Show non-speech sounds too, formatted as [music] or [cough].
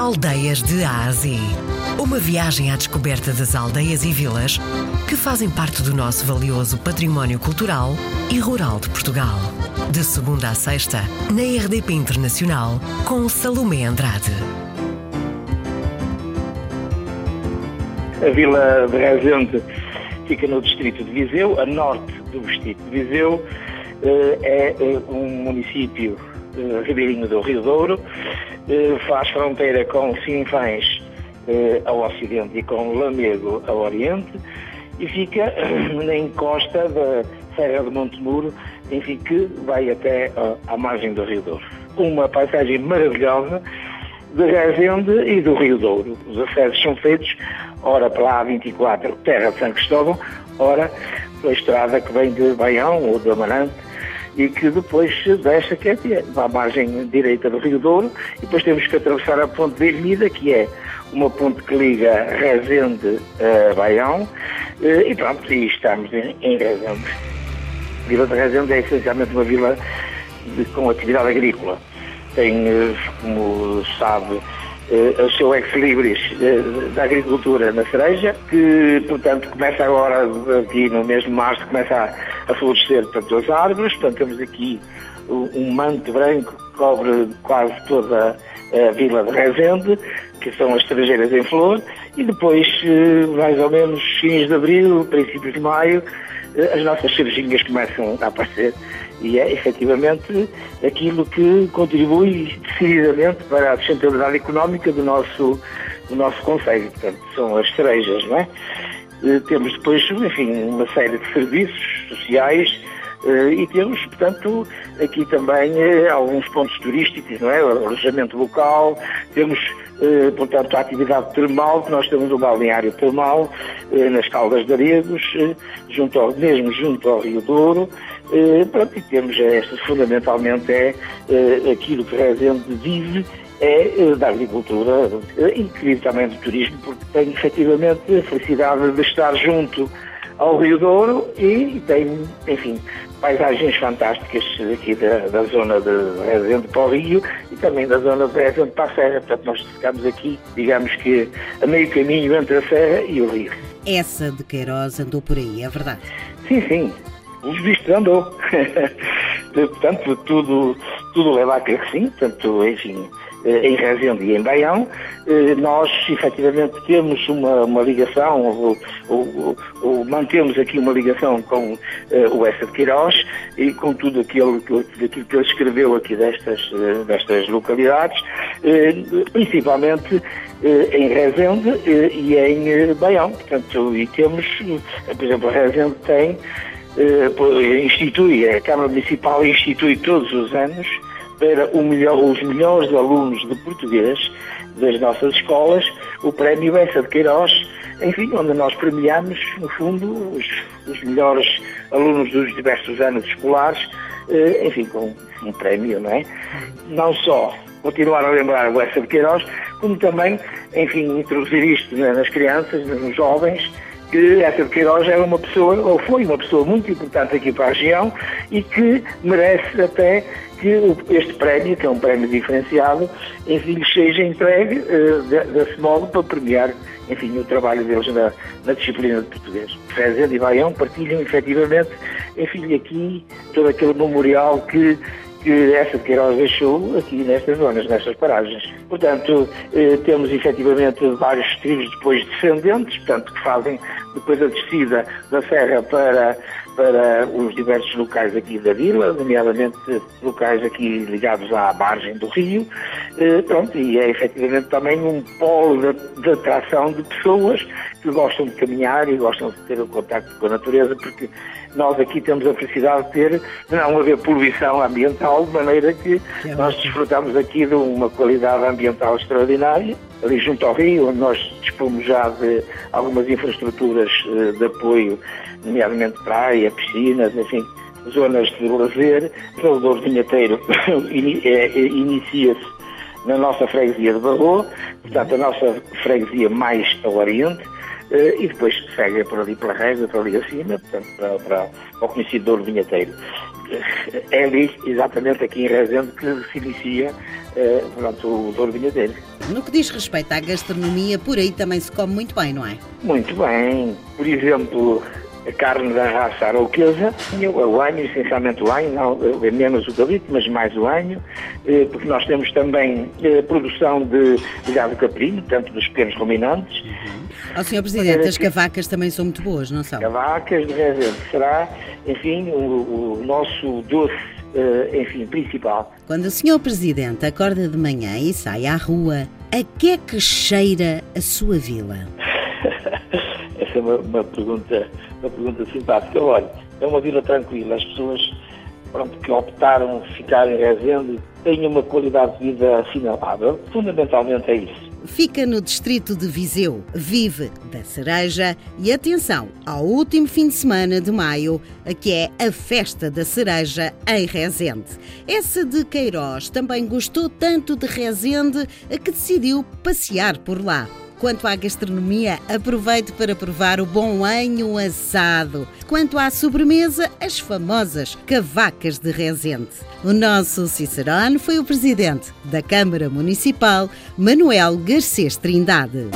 Aldeias de Ásia. Uma viagem à descoberta das aldeias e vilas que fazem parte do nosso valioso património cultural e rural de Portugal. De segunda a sexta, na RDP Internacional, com Salomé Andrade. A Vila de Rezende fica no distrito de Viseu, a norte do distrito de Viseu. Eh, é eh, um município eh, ribeirinho do Rio Douro, faz fronteira com Sinfãs ao ocidente e com Lamego ao oriente e fica na encosta da Serra de Montemuro, enfim, que vai até à margem do Rio Douro. Uma paisagem maravilhosa de Rezende e do Rio Douro. Os acessos são feitos, ora pela A24, terra de São Cristóvão, ora pela estrada que vem de Baião ou de Amarante, e que depois desce aqui à margem direita do Rio Douro e depois temos que atravessar a ponte de Ermida, que é uma ponte que liga Rezende a Baião eh, e pronto, e estamos em, em. A Vila de Rezende é essencialmente uma vila de, com atividade agrícola. Tem, eh, como sabe, eh, o seu ex-libris da agricultura na cereja, que, portanto, começa agora, aqui no mês de março, começa a, a florescer portanto, as árvores, portanto, temos aqui um manto branco que cobre quase toda a vila de Rezende, que são as cerejeiras em flor, e depois, eh, mais ou menos, fins de abril, princípios de maio, eh, as nossas cerejinhas começam a aparecer e é efetivamente aquilo que contribui decididamente para a sustentabilidade económica do nosso, do nosso Conselho. Portanto, são as cerejas, não é? Eh, temos depois, enfim, uma série de serviços sociais eh, e temos, portanto, aqui também eh, alguns pontos turísticos, não é? O alojamento local, temos, portanto, a atividade termal, nós temos o balneário termal nas Caldas de Aregos, junto ao, mesmo junto ao Rio Douro, pronto, e temos esta, fundamentalmente, é aquilo que Rezende vive é da agricultura e querido também do turismo, porque tem efetivamente a felicidade de estar junto ao Rio Douro e tem, enfim, paisagens fantásticas aqui da, da zona de Rezende para o Rio e também da zona de Rezende para a Serra. Portanto, nós ficamos aqui, digamos que a meio caminho entre a Serra e o Rio. Essa de Queiroz andou por aí, é verdade? Sim, sim. Os vistos andou. [laughs] portanto, tudo, tudo leva a crer que sim. Portanto, enfim, em Rezende e em Baião, eh, nós efetivamente temos uma, uma ligação, ou, ou, ou, mantemos aqui uma ligação com uh, o Essa de Queiroz e com tudo aquilo, aquilo que ele escreveu aqui destas, destas localidades, principalmente em Rezende e em Baião. Portanto, e temos, por exemplo, a Rezende tem, institui, a Câmara Municipal institui todos os anos para os melhores alunos de português das nossas escolas, o prémio Essa de Queiroz, enfim, onde nós premiamos, no fundo, os, os melhores alunos dos diversos anos escolares, eh, enfim, com um prémio, não é? Não só continuar a lembrar o Essa de Queiroz, como também, enfim, introduzir isto nas crianças, nos jovens, que Essa de Queiroz é uma pessoa, ou foi uma pessoa muito importante aqui para a região e que merece até que este prémio, que é um prémio diferenciado, enfim, lhes seja entregue uh, desse modo para premiar, enfim, o trabalho deles na, na disciplina de português. Fezende e Baião partilham efetivamente, enfim, aqui todo aquele memorial que que essa de Queiroz deixou aqui nestas zonas, nestas paragens. Portanto, eh, temos efetivamente vários tribos depois descendentes, portanto, que fazem depois a descida da serra para, para os diversos locais aqui da vila, nomeadamente locais aqui ligados à margem do rio. Eh, pronto, e é efetivamente também um polo de, de atração de pessoas que gostam de caminhar e gostam de ter o contacto com a natureza, porque nós aqui temos a felicidade de ter, não haver poluição ambiental, de maneira que é nós desfrutamos aqui de uma qualidade ambiental extraordinária, ali junto ao rio, nós dispomos já de algumas infraestruturas eh, de apoio, nomeadamente praia, piscinas, enfim, zonas de lazer. O Salvador Vinheteiro [coughs] é, inicia-se na nossa freguesia de Barro, portanto a nossa freguesia mais ao oriente, eh, e depois segue por ali pela régua, para ali acima, portanto, para, para, o conhecido Douro Vinheteiro. é ali, exatamente aqui em Rezende, que se inicia eh, pronto, o Douro Vinhadeiro. No que diz respeito à gastronomia, por aí também se come muito bem, não é? Muito bem. Por exemplo, a carne da raça arauquesa, o anho, essencialmente o anho, não, menos o galito, mas mais o anho, eh, porque nós temos também a produção de, de gado caprino, tanto dos pequenos ruminantes. Uhum. Ó, Sr. Presidente, as cavacas também são muito boas, não são? Cavacas será, enfim, o, o nosso doce enfim, principal. Quando o Sr. Presidente acorda de manhã e sai à rua, a que é que cheira a sua vila? [laughs] Essa é uma, uma, pergunta, uma pergunta simpática. Olha, é uma vila tranquila. As pessoas pronto, que optaram ficar em Rezende têm uma qualidade de vida assinalável. Fundamentalmente é isso fica no distrito de Viseu. Vive da cereja e atenção ao último fim de semana de maio, que é a festa da cereja em Rezende. Essa de Queiroz também gostou tanto de Rezende que decidiu passear por lá. Quanto à gastronomia, aproveite para provar o bom anho assado. Quanto à sobremesa, as famosas cavacas de Rezende. O nosso Cicerone foi o presidente da Câmara Municipal, Manuel Garcês Trindade.